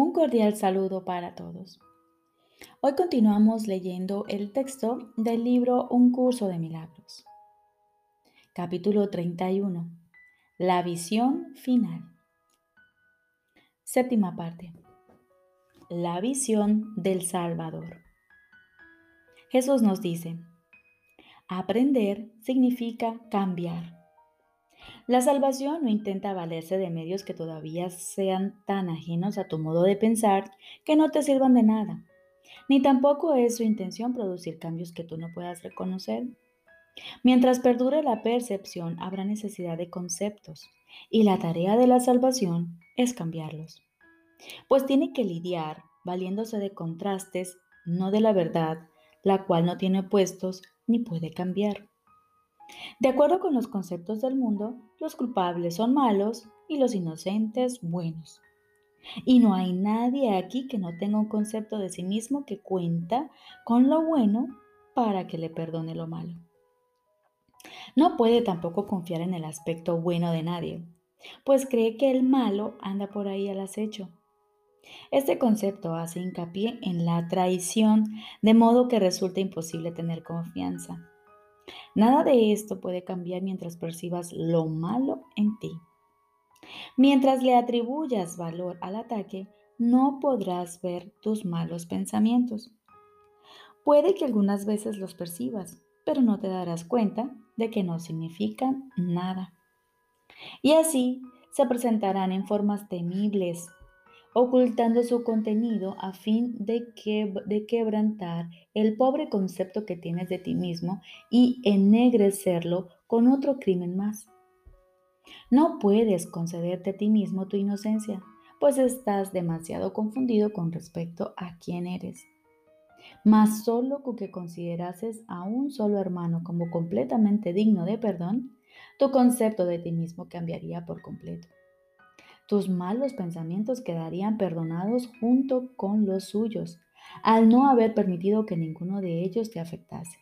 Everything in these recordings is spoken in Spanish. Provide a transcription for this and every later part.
Un cordial saludo para todos. Hoy continuamos leyendo el texto del libro Un curso de milagros. Capítulo 31. La visión final. Séptima parte. La visión del Salvador. Jesús nos dice, aprender significa cambiar. La salvación no intenta valerse de medios que todavía sean tan ajenos a tu modo de pensar que no te sirvan de nada, ni tampoco es su intención producir cambios que tú no puedas reconocer. Mientras perdure la percepción, habrá necesidad de conceptos, y la tarea de la salvación es cambiarlos. Pues tiene que lidiar valiéndose de contrastes, no de la verdad, la cual no tiene opuestos ni puede cambiar. De acuerdo con los conceptos del mundo, los culpables son malos y los inocentes buenos. Y no hay nadie aquí que no tenga un concepto de sí mismo que cuenta con lo bueno para que le perdone lo malo. No puede tampoco confiar en el aspecto bueno de nadie, pues cree que el malo anda por ahí al acecho. Este concepto hace hincapié en la traición, de modo que resulta imposible tener confianza. Nada de esto puede cambiar mientras percibas lo malo en ti. Mientras le atribuyas valor al ataque, no podrás ver tus malos pensamientos. Puede que algunas veces los percibas, pero no te darás cuenta de que no significan nada. Y así se presentarán en formas temibles, ocultando su contenido a fin de, que, de quebrantar el pobre concepto que tienes de ti mismo y ennegrecerlo con otro crimen más. No puedes concederte a ti mismo tu inocencia, pues estás demasiado confundido con respecto a quién eres. Mas solo con que considerases a un solo hermano como completamente digno de perdón, tu concepto de ti mismo cambiaría por completo tus malos pensamientos quedarían perdonados junto con los suyos, al no haber permitido que ninguno de ellos te afectase.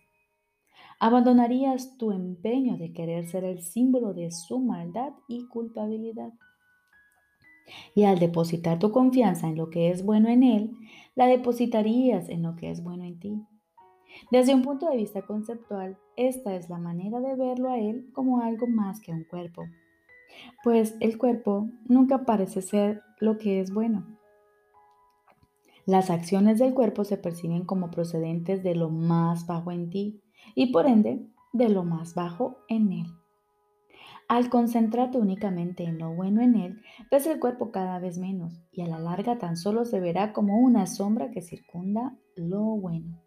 Abandonarías tu empeño de querer ser el símbolo de su maldad y culpabilidad. Y al depositar tu confianza en lo que es bueno en Él, la depositarías en lo que es bueno en ti. Desde un punto de vista conceptual, esta es la manera de verlo a Él como algo más que un cuerpo pues el cuerpo nunca parece ser lo que es bueno. Las acciones del cuerpo se perciben como procedentes de lo más bajo en ti y por ende de lo más bajo en él. Al concentrarte únicamente en lo bueno en él, ves el cuerpo cada vez menos y a la larga tan solo se verá como una sombra que circunda lo bueno.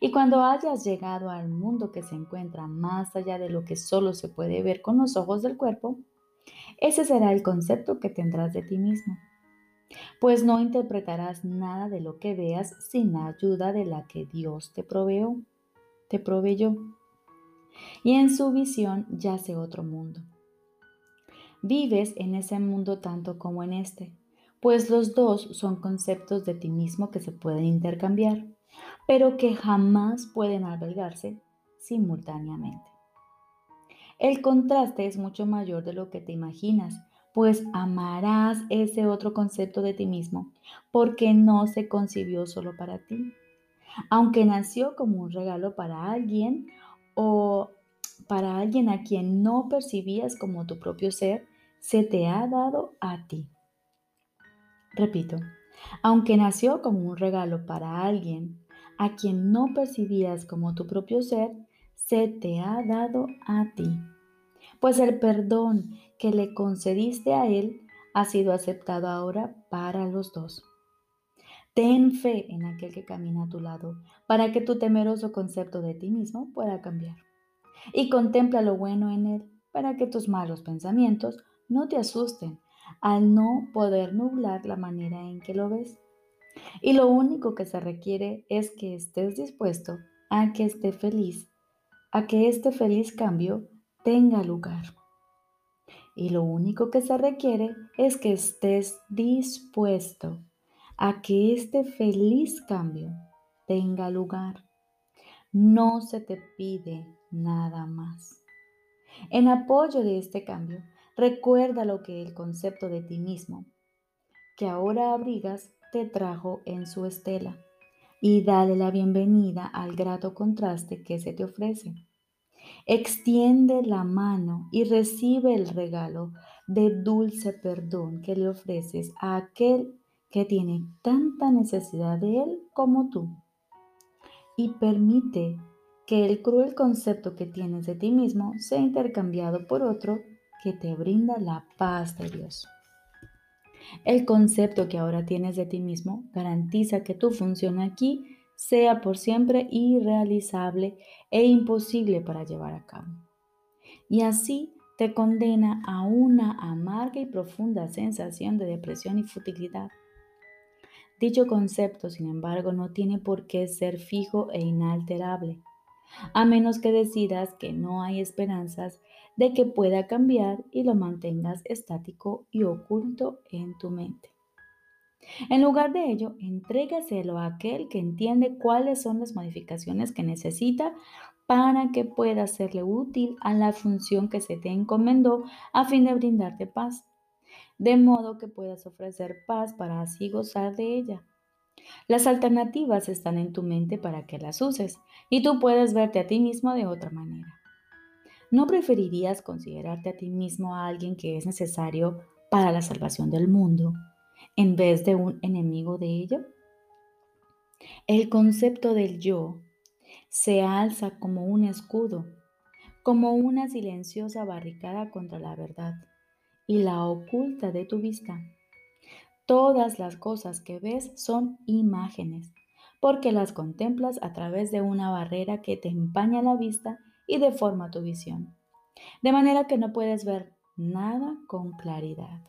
Y cuando hayas llegado al mundo que se encuentra más allá de lo que solo se puede ver con los ojos del cuerpo, ese será el concepto que tendrás de ti mismo. Pues no interpretarás nada de lo que veas sin la ayuda de la que Dios te proveó, te proveyó. Y en su visión yace otro mundo. Vives en ese mundo tanto como en este, pues los dos son conceptos de ti mismo que se pueden intercambiar pero que jamás pueden albergarse simultáneamente. El contraste es mucho mayor de lo que te imaginas, pues amarás ese otro concepto de ti mismo, porque no se concibió solo para ti. Aunque nació como un regalo para alguien o para alguien a quien no percibías como tu propio ser, se te ha dado a ti. Repito, aunque nació como un regalo para alguien a quien no percibías como tu propio ser, se te ha dado a ti. Pues el perdón que le concediste a él ha sido aceptado ahora para los dos. Ten fe en aquel que camina a tu lado para que tu temeroso concepto de ti mismo pueda cambiar. Y contempla lo bueno en él para que tus malos pensamientos no te asusten al no poder nublar la manera en que lo ves. Y lo único que se requiere es que estés dispuesto a que esté feliz, a que este feliz cambio tenga lugar. Y lo único que se requiere es que estés dispuesto a que este feliz cambio tenga lugar. No se te pide nada más. En apoyo de este cambio, recuerda lo que el concepto de ti mismo que ahora abrigas te trajo en su estela y dale la bienvenida al grato contraste que se te ofrece. Extiende la mano y recibe el regalo de dulce perdón que le ofreces a aquel que tiene tanta necesidad de él como tú. Y permite que el cruel concepto que tienes de ti mismo sea intercambiado por otro que te brinda la paz de Dios. El concepto que ahora tienes de ti mismo garantiza que tu función aquí sea por siempre irrealizable e imposible para llevar a cabo. Y así te condena a una amarga y profunda sensación de depresión y futilidad. Dicho concepto, sin embargo, no tiene por qué ser fijo e inalterable, a menos que decidas que no hay esperanzas de que pueda cambiar y lo mantengas estático y oculto en tu mente. En lugar de ello, entrégaselo a aquel que entiende cuáles son las modificaciones que necesita para que pueda serle útil a la función que se te encomendó a fin de brindarte paz, de modo que puedas ofrecer paz para así gozar de ella. Las alternativas están en tu mente para que las uses y tú puedes verte a ti mismo de otra manera. ¿No preferirías considerarte a ti mismo a alguien que es necesario para la salvación del mundo en vez de un enemigo de ello? El concepto del yo se alza como un escudo, como una silenciosa barricada contra la verdad y la oculta de tu vista. Todas las cosas que ves son imágenes, porque las contemplas a través de una barrera que te empaña la vista y deforma tu visión, de manera que no puedes ver nada con claridad.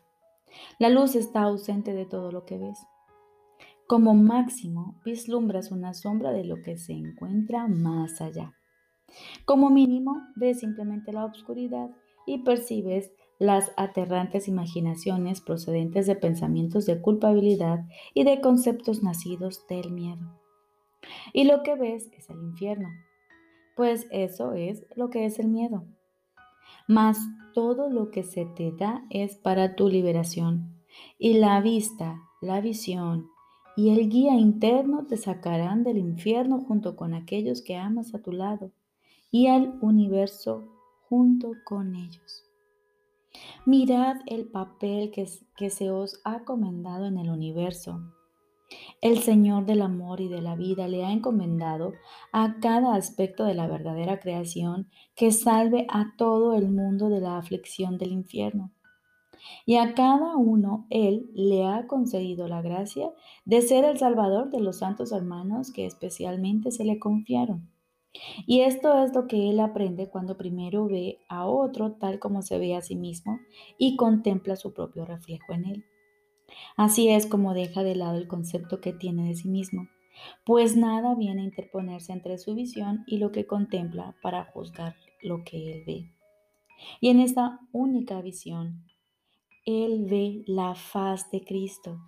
La luz está ausente de todo lo que ves. Como máximo, vislumbras una sombra de lo que se encuentra más allá. Como mínimo, ves simplemente la oscuridad y percibes las aterrantes imaginaciones procedentes de pensamientos de culpabilidad y de conceptos nacidos del miedo. Y lo que ves es el infierno, pues eso es lo que es el miedo. Mas todo lo que se te da es para tu liberación. Y la vista, la visión y el guía interno te sacarán del infierno junto con aquellos que amas a tu lado y al universo junto con ellos. Mirad el papel que, que se os ha comendado en el universo el Señor del amor y de la vida le ha encomendado a cada aspecto de la verdadera creación que salve a todo el mundo de la aflicción del infierno. Y a cada uno Él le ha concedido la gracia de ser el Salvador de los santos hermanos que especialmente se le confiaron. Y esto es lo que Él aprende cuando primero ve a otro tal como se ve a sí mismo y contempla su propio reflejo en Él. Así es como deja de lado el concepto que tiene de sí mismo, pues nada viene a interponerse entre su visión y lo que contempla para juzgar lo que él ve. Y en esta única visión, él ve la faz de Cristo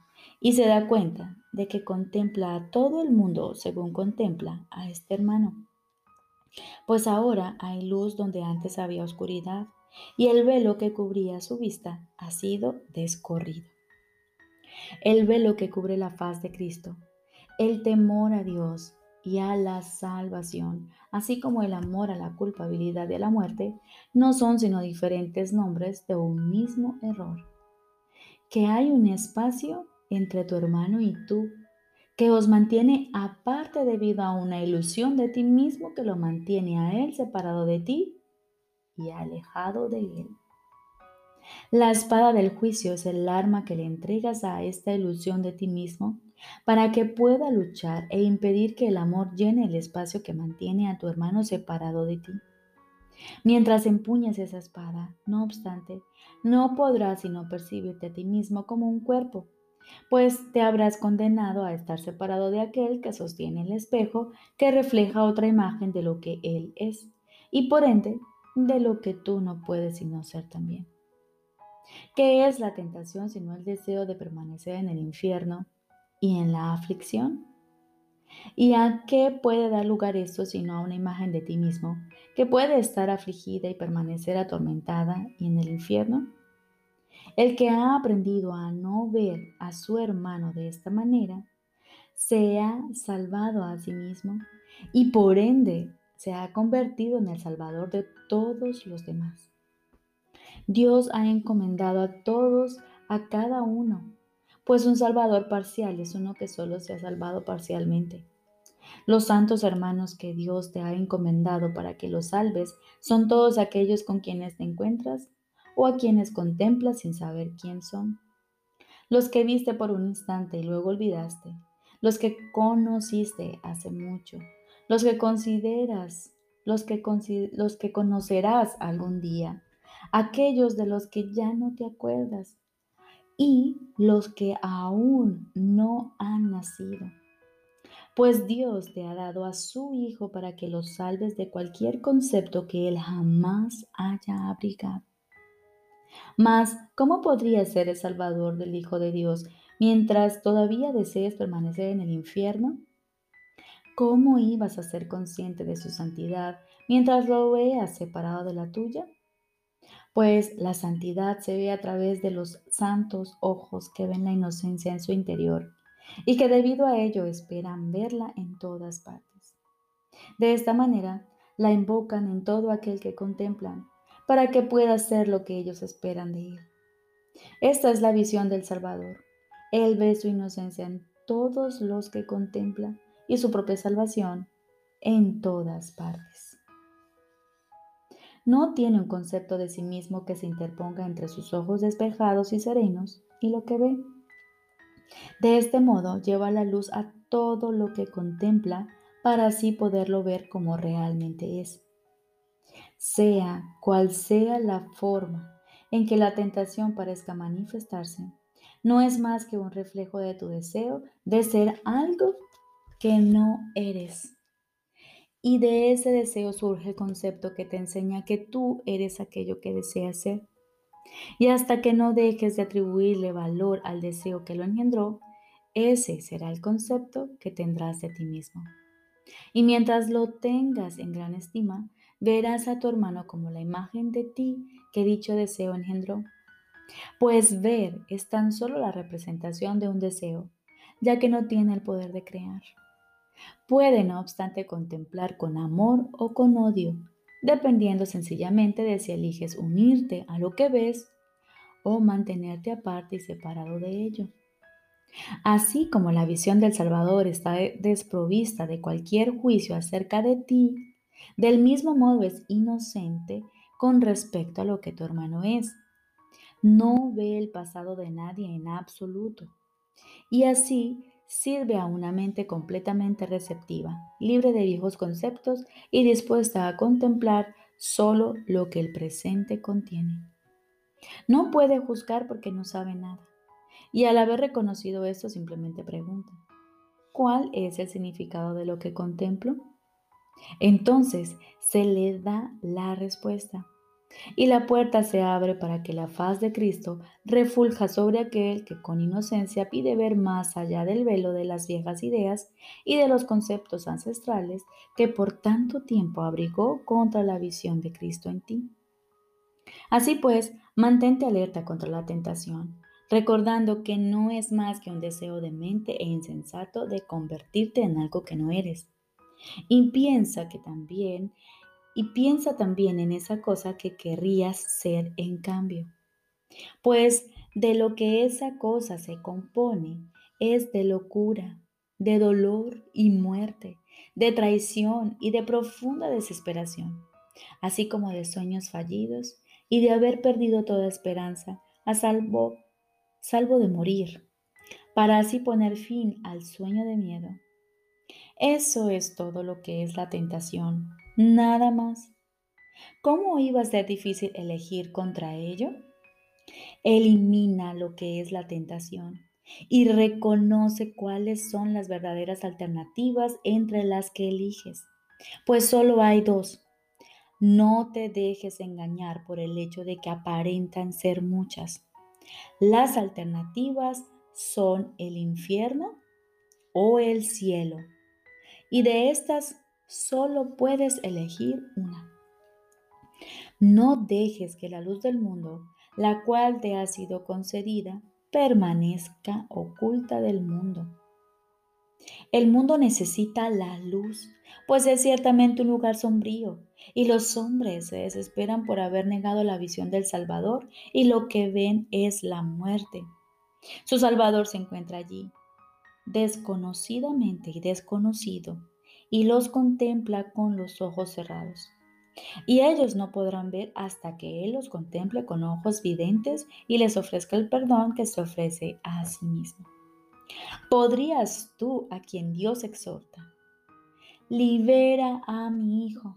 y se da cuenta de que contempla a todo el mundo según contempla a este hermano. Pues ahora hay luz donde antes había oscuridad y el velo que cubría su vista ha sido descorrido el velo que cubre la faz de Cristo, el temor a Dios y a la salvación, así como el amor a la culpabilidad y a la muerte, no son sino diferentes nombres de un mismo error. Que hay un espacio entre tu hermano y tú que os mantiene aparte debido a una ilusión de ti mismo que lo mantiene a él separado de ti y alejado de él. La espada del juicio es el arma que le entregas a esta ilusión de ti mismo para que pueda luchar e impedir que el amor llene el espacio que mantiene a tu hermano separado de ti. Mientras empuñas esa espada, no obstante, no podrás sino percibirte a ti mismo como un cuerpo, pues te habrás condenado a estar separado de aquel que sostiene el espejo que refleja otra imagen de lo que él es, y por ende de lo que tú no puedes sino ser también. ¿Qué es la tentación sino el deseo de permanecer en el infierno y en la aflicción? ¿Y a qué puede dar lugar esto sino a una imagen de ti mismo que puede estar afligida y permanecer atormentada y en el infierno? El que ha aprendido a no ver a su hermano de esta manera, se ha salvado a sí mismo y por ende se ha convertido en el Salvador de todos los demás. Dios ha encomendado a todos, a cada uno, pues un Salvador parcial es uno que solo se ha salvado parcialmente. Los santos hermanos que Dios te ha encomendado para que los salves son todos aquellos con quienes te encuentras o a quienes contemplas sin saber quién son. Los que viste por un instante y luego olvidaste. Los que conociste hace mucho. Los que consideras, los que, los que conocerás algún día. Aquellos de los que ya no te acuerdas. Y los que aún no han nacido pues Dios te ha dado a su Hijo para que los salves de cualquier concepto que Él jamás haya abrigado. Mas, ¿cómo podría ser el Salvador del Hijo de Dios mientras todavía desees permanecer en el infierno? ¿Cómo ibas a ser consciente de su santidad mientras lo veas separado de la tuya? Pues la santidad se ve a través de los santos ojos que ven la inocencia en su interior y que debido a ello esperan verla en todas partes. De esta manera, la invocan en todo aquel que contemplan, para que pueda ser lo que ellos esperan de él. Esta es la visión del Salvador. Él ve su inocencia en todos los que contempla y su propia salvación en todas partes. No tiene un concepto de sí mismo que se interponga entre sus ojos despejados y serenos y lo que ve de este modo lleva la luz a todo lo que contempla para así poderlo ver como realmente es. Sea cual sea la forma en que la tentación parezca manifestarse, no es más que un reflejo de tu deseo de ser algo que no eres. Y de ese deseo surge el concepto que te enseña que tú eres aquello que deseas ser. Y hasta que no dejes de atribuirle valor al deseo que lo engendró, ese será el concepto que tendrás de ti mismo. Y mientras lo tengas en gran estima, verás a tu hermano como la imagen de ti que dicho deseo engendró. Pues ver es tan solo la representación de un deseo, ya que no tiene el poder de crear. Puede, no obstante, contemplar con amor o con odio, dependiendo sencillamente de si eliges unirte a lo que ves o mantenerte aparte y separado de ello. Así como la visión del Salvador está desprovista de cualquier juicio acerca de ti, del mismo modo es inocente con respecto a lo que tu hermano es. No ve el pasado de nadie en absoluto. Y así sirve a una mente completamente receptiva, libre de viejos conceptos y dispuesta a contemplar solo lo que el presente contiene. No puede juzgar porque no sabe nada. Y al haber reconocido esto simplemente pregunta, ¿cuál es el significado de lo que contemplo? Entonces se le da la respuesta y la puerta se abre para que la faz de Cristo refulja sobre aquel que con inocencia pide ver más allá del velo de las viejas ideas y de los conceptos ancestrales que por tanto tiempo abrigó contra la visión de Cristo en ti. Así pues, mantente alerta contra la tentación, recordando que no es más que un deseo de mente e insensato de convertirte en algo que no eres. Y piensa que también y piensa también en esa cosa que querrías ser en cambio. Pues de lo que esa cosa se compone es de locura, de dolor y muerte, de traición y de profunda desesperación, así como de sueños fallidos y de haber perdido toda esperanza, a salvo, salvo de morir, para así poner fin al sueño de miedo. Eso es todo lo que es la tentación, Nada más. ¿Cómo iba a ser difícil elegir contra ello? Elimina lo que es la tentación y reconoce cuáles son las verdaderas alternativas entre las que eliges. Pues solo hay dos. No te dejes engañar por el hecho de que aparentan ser muchas. Las alternativas son el infierno o el cielo. Y de estas Solo puedes elegir una. No dejes que la luz del mundo la cual te ha sido concedida, permanezca oculta del mundo. El mundo necesita la luz, pues es ciertamente un lugar sombrío, y los hombres se desesperan por haber negado la visión del Salvador, y lo que ven es la muerte. Su Salvador se encuentra allí, desconocidamente y desconocido, y los contempla con los ojos cerrados. Y ellos no podrán ver hasta que Él los contemple con ojos videntes y les ofrezca el perdón que se ofrece a sí mismo. ¿Podrías tú, a quien Dios exhorta, libera a mi hijo?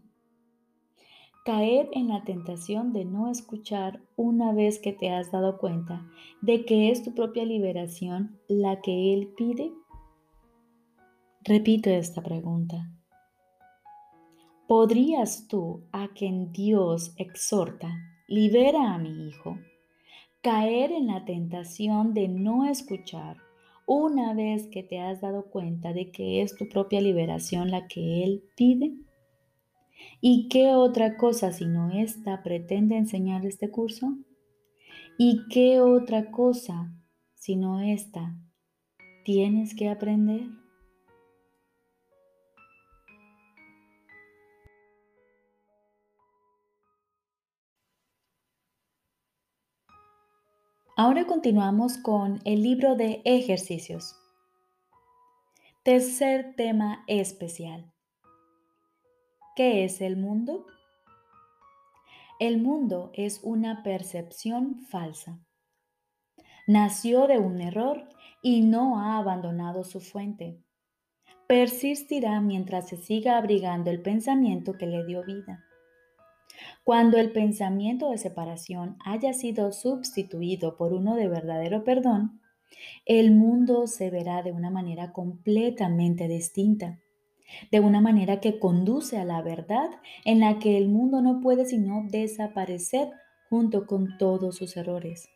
Caer en la tentación de no escuchar una vez que te has dado cuenta de que es tu propia liberación la que Él pide? Repito esta pregunta. ¿Podrías tú, a quien Dios exhorta, libera a mi hijo, caer en la tentación de no escuchar una vez que te has dado cuenta de que es tu propia liberación la que Él pide? ¿Y qué otra cosa sino esta pretende enseñar este curso? ¿Y qué otra cosa sino esta tienes que aprender? Ahora continuamos con el libro de ejercicios. Tercer tema especial. ¿Qué es el mundo? El mundo es una percepción falsa. Nació de un error y no ha abandonado su fuente. Persistirá mientras se siga abrigando el pensamiento que le dio vida. Cuando el pensamiento de separación haya sido sustituido por uno de verdadero perdón, el mundo se verá de una manera completamente distinta, de una manera que conduce a la verdad en la que el mundo no puede sino desaparecer junto con todos sus errores.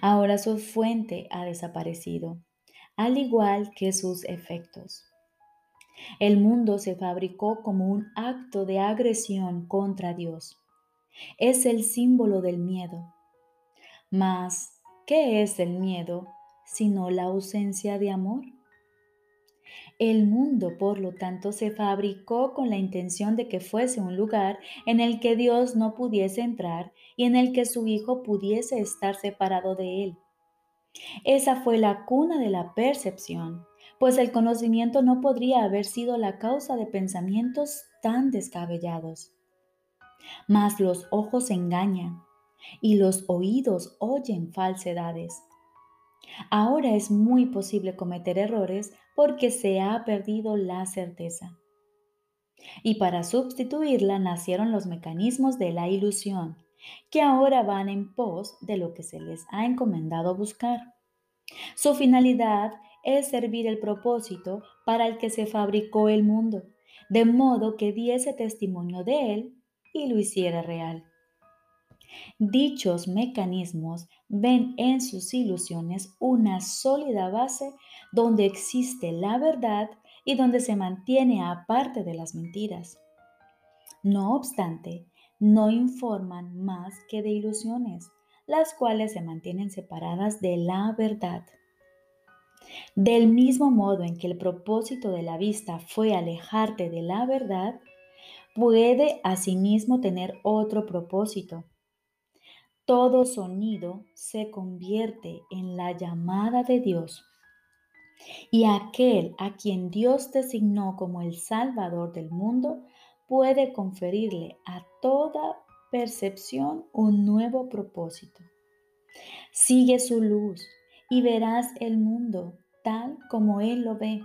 Ahora su fuente ha desaparecido, al igual que sus efectos. El mundo se fabricó como un acto de agresión contra Dios. Es el símbolo del miedo. Mas, ¿qué es el miedo sino la ausencia de amor? El mundo, por lo tanto, se fabricó con la intención de que fuese un lugar en el que Dios no pudiese entrar y en el que su Hijo pudiese estar separado de él. Esa fue la cuna de la percepción pues el conocimiento no podría haber sido la causa de pensamientos tan descabellados. Mas los ojos engañan y los oídos oyen falsedades. Ahora es muy posible cometer errores porque se ha perdido la certeza. Y para sustituirla nacieron los mecanismos de la ilusión, que ahora van en pos de lo que se les ha encomendado buscar. Su finalidad es servir el propósito para el que se fabricó el mundo, de modo que diese testimonio de él y lo hiciera real. Dichos mecanismos ven en sus ilusiones una sólida base donde existe la verdad y donde se mantiene aparte de las mentiras. No obstante, no informan más que de ilusiones, las cuales se mantienen separadas de la verdad. Del mismo modo en que el propósito de la vista fue alejarte de la verdad, puede asimismo tener otro propósito. Todo sonido se convierte en la llamada de Dios. Y aquel a quien Dios designó como el Salvador del mundo puede conferirle a toda percepción un nuevo propósito. Sigue su luz y verás el mundo tal como Él lo ve.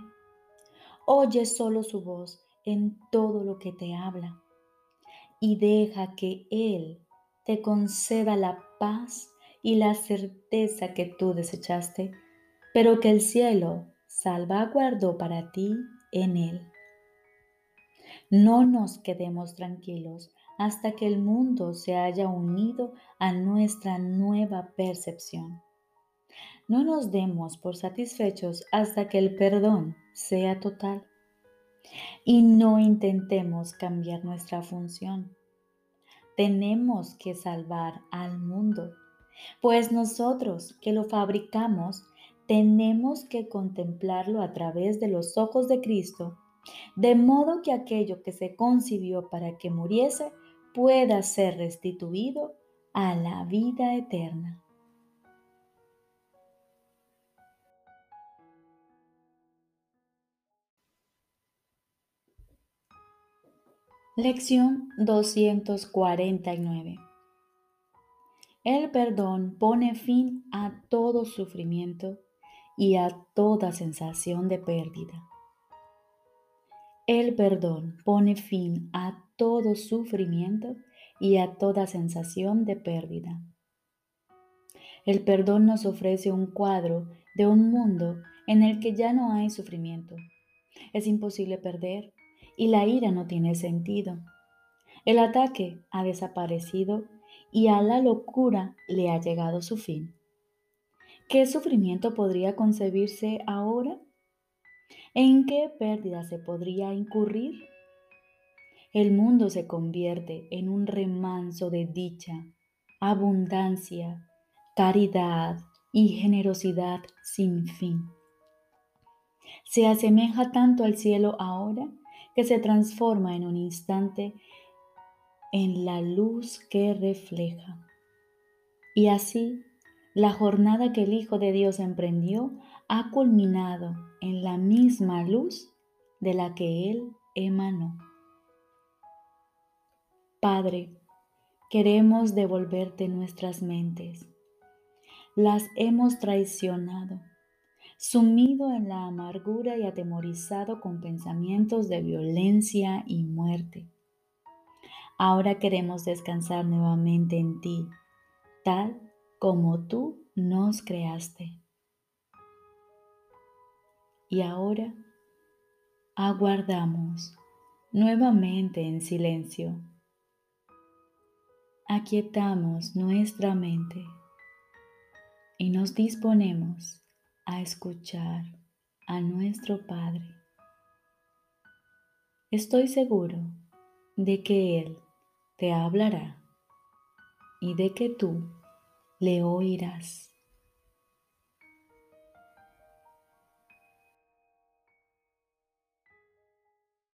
Oye solo su voz en todo lo que te habla y deja que Él te conceda la paz y la certeza que tú desechaste, pero que el cielo salvaguardó para ti en Él. No nos quedemos tranquilos hasta que el mundo se haya unido a nuestra nueva percepción. No nos demos por satisfechos hasta que el perdón sea total. Y no intentemos cambiar nuestra función. Tenemos que salvar al mundo pues nosotros que lo fabricamos tenemos que contemplarlo a través de los ojos de Cristo, de modo que aquello que se concibió para que muriese pueda ser restituido a la vida eterna. Lección 249 El perdón pone fin a todo sufrimiento y a toda sensación de pérdida. El perdón pone fin a todo sufrimiento y a toda sensación de pérdida. El perdón nos ofrece un cuadro de un mundo en el que ya no hay sufrimiento. Es imposible perder y la ira no tiene sentido. El ataque ha desaparecido y a la locura le ha llegado su fin. ¿Qué sufrimiento podría concebirse ahora? ¿En qué pérdida se podría incurrir? El mundo se convierte en un remanso de dicha, abundancia, caridad y generosidad sin fin. Se asemeja tanto al cielo ahora que se transforma en un instante en la luz que refleja. Y así la jornada que el Hijo de Dios emprendió ha culminado en la misma luz de la que Él emanó. Padre, queremos devolverte nuestras mentes. Las hemos traicionado, sumido en la amargura y atemorizado con pensamientos de violencia y muerte. Ahora queremos descansar nuevamente en ti, tal como tú nos creaste. Y ahora aguardamos nuevamente en silencio. Aquietamos nuestra mente y nos disponemos a escuchar a nuestro Padre. Estoy seguro de que Él te hablará y de que tú le oirás.